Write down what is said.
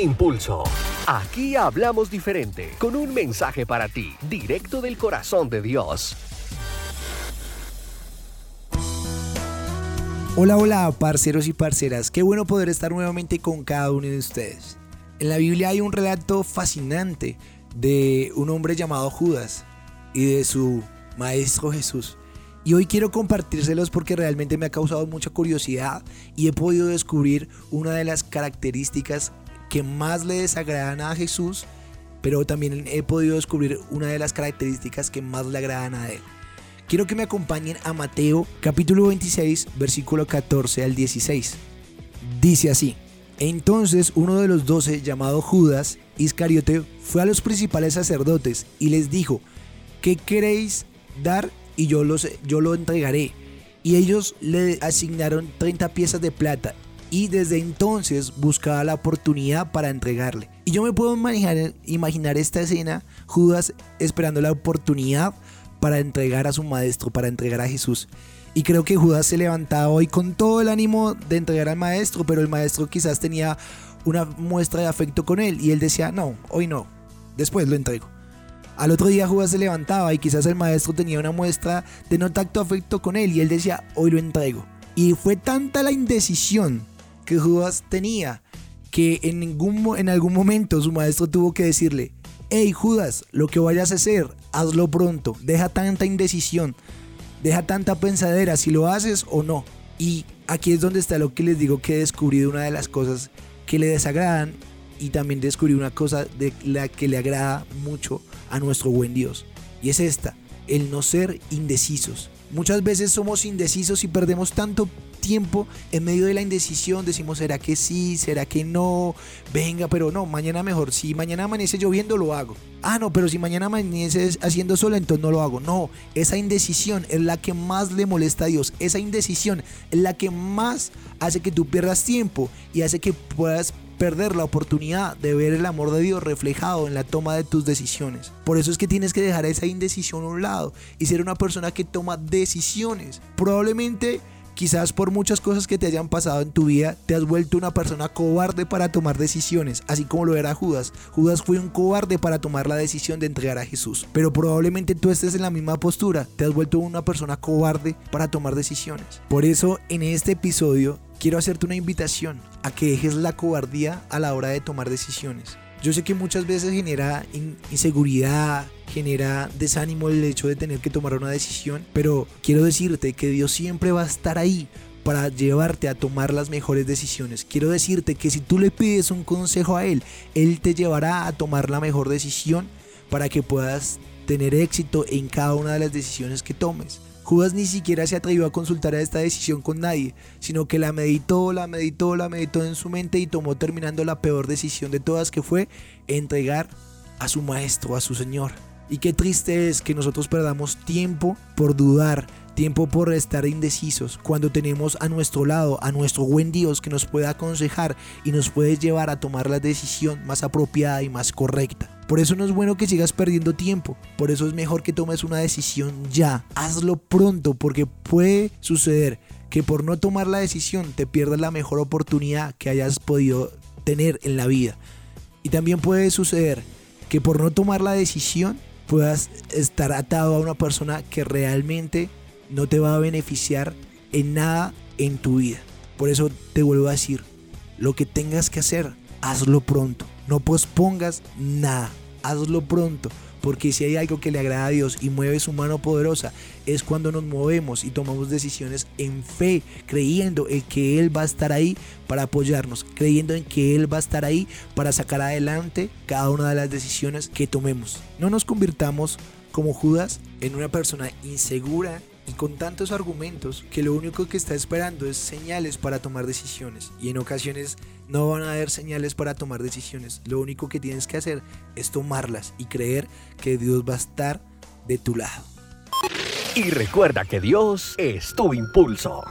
Impulso. Aquí hablamos diferente, con un mensaje para ti, directo del corazón de Dios. Hola, hola, parceros y parceras. Qué bueno poder estar nuevamente con cada uno de ustedes. En la Biblia hay un relato fascinante de un hombre llamado Judas y de su maestro Jesús. Y hoy quiero compartírselos porque realmente me ha causado mucha curiosidad y he podido descubrir una de las características que más le desagradan a Jesús, pero también he podido descubrir una de las características que más le agradan a él. Quiero que me acompañen a Mateo capítulo 26, versículo 14 al 16. Dice así, entonces uno de los doce, llamado Judas Iscariote, fue a los principales sacerdotes y les dijo, ¿qué queréis dar? Y yo, los, yo lo entregaré. Y ellos le asignaron 30 piezas de plata y desde entonces buscaba la oportunidad para entregarle. Y yo me puedo imaginar, imaginar esta escena, Judas esperando la oportunidad para entregar a su maestro, para entregar a Jesús. Y creo que Judas se levantaba hoy con todo el ánimo de entregar al maestro, pero el maestro quizás tenía una muestra de afecto con él y él decía, no, hoy no, después lo entrego. Al otro día Judas se levantaba y quizás el maestro tenía una muestra de no tacto afecto con él y él decía, hoy lo entrego. Y fue tanta la indecisión que Judas tenía que en, ningún, en algún momento su maestro tuvo que decirle, hey Judas, lo que vayas a hacer, hazlo pronto, deja tanta indecisión, deja tanta pensadera si lo haces o no. Y aquí es donde está lo que les digo que he descubrido una de las cosas que le desagradan y también descubrí una cosa de la que le agrada mucho a nuestro buen Dios. Y es esta, el no ser indecisos. Muchas veces somos indecisos y perdemos tanto tiempo en medio de la indecisión. Decimos, ¿será que sí? ¿Será que no? Venga, pero no, mañana mejor. Si mañana amanece lloviendo, lo hago. Ah, no, pero si mañana amanece haciendo sol, entonces no lo hago. No, esa indecisión es la que más le molesta a Dios. Esa indecisión es la que más hace que tú pierdas tiempo y hace que puedas perder la oportunidad de ver el amor de Dios reflejado en la toma de tus decisiones. Por eso es que tienes que dejar esa indecisión a un lado y ser una persona que toma decisiones. Probablemente Quizás por muchas cosas que te hayan pasado en tu vida, te has vuelto una persona cobarde para tomar decisiones, así como lo era Judas. Judas fue un cobarde para tomar la decisión de entregar a Jesús. Pero probablemente tú estés en la misma postura, te has vuelto una persona cobarde para tomar decisiones. Por eso en este episodio quiero hacerte una invitación a que dejes la cobardía a la hora de tomar decisiones. Yo sé que muchas veces genera inseguridad, genera desánimo el hecho de tener que tomar una decisión, pero quiero decirte que Dios siempre va a estar ahí para llevarte a tomar las mejores decisiones. Quiero decirte que si tú le pides un consejo a Él, Él te llevará a tomar la mejor decisión para que puedas tener éxito en cada una de las decisiones que tomes. Judas ni siquiera se atrevió a consultar a esta decisión con nadie, sino que la meditó, la meditó, la meditó en su mente y tomó terminando la peor decisión de todas que fue entregar a su maestro, a su Señor. Y qué triste es que nosotros perdamos tiempo por dudar, tiempo por estar indecisos, cuando tenemos a nuestro lado a nuestro buen Dios que nos puede aconsejar y nos puede llevar a tomar la decisión más apropiada y más correcta. Por eso no es bueno que sigas perdiendo tiempo. Por eso es mejor que tomes una decisión ya. Hazlo pronto porque puede suceder que por no tomar la decisión te pierdas la mejor oportunidad que hayas podido tener en la vida. Y también puede suceder que por no tomar la decisión puedas estar atado a una persona que realmente no te va a beneficiar en nada en tu vida. Por eso te vuelvo a decir, lo que tengas que hacer, hazlo pronto. No pospongas nada, hazlo pronto. Porque si hay algo que le agrada a Dios y mueve su mano poderosa, es cuando nos movemos y tomamos decisiones en fe, creyendo en que Él va a estar ahí para apoyarnos, creyendo en que Él va a estar ahí para sacar adelante cada una de las decisiones que tomemos. No nos convirtamos como Judas en una persona insegura y con tantos argumentos que lo único que está esperando es señales para tomar decisiones. Y en ocasiones no van a haber señales para tomar decisiones. Lo único que tienes que hacer es tomarlas y creer que Dios va a estar de tu lado. Y recuerda que Dios es tu impulso.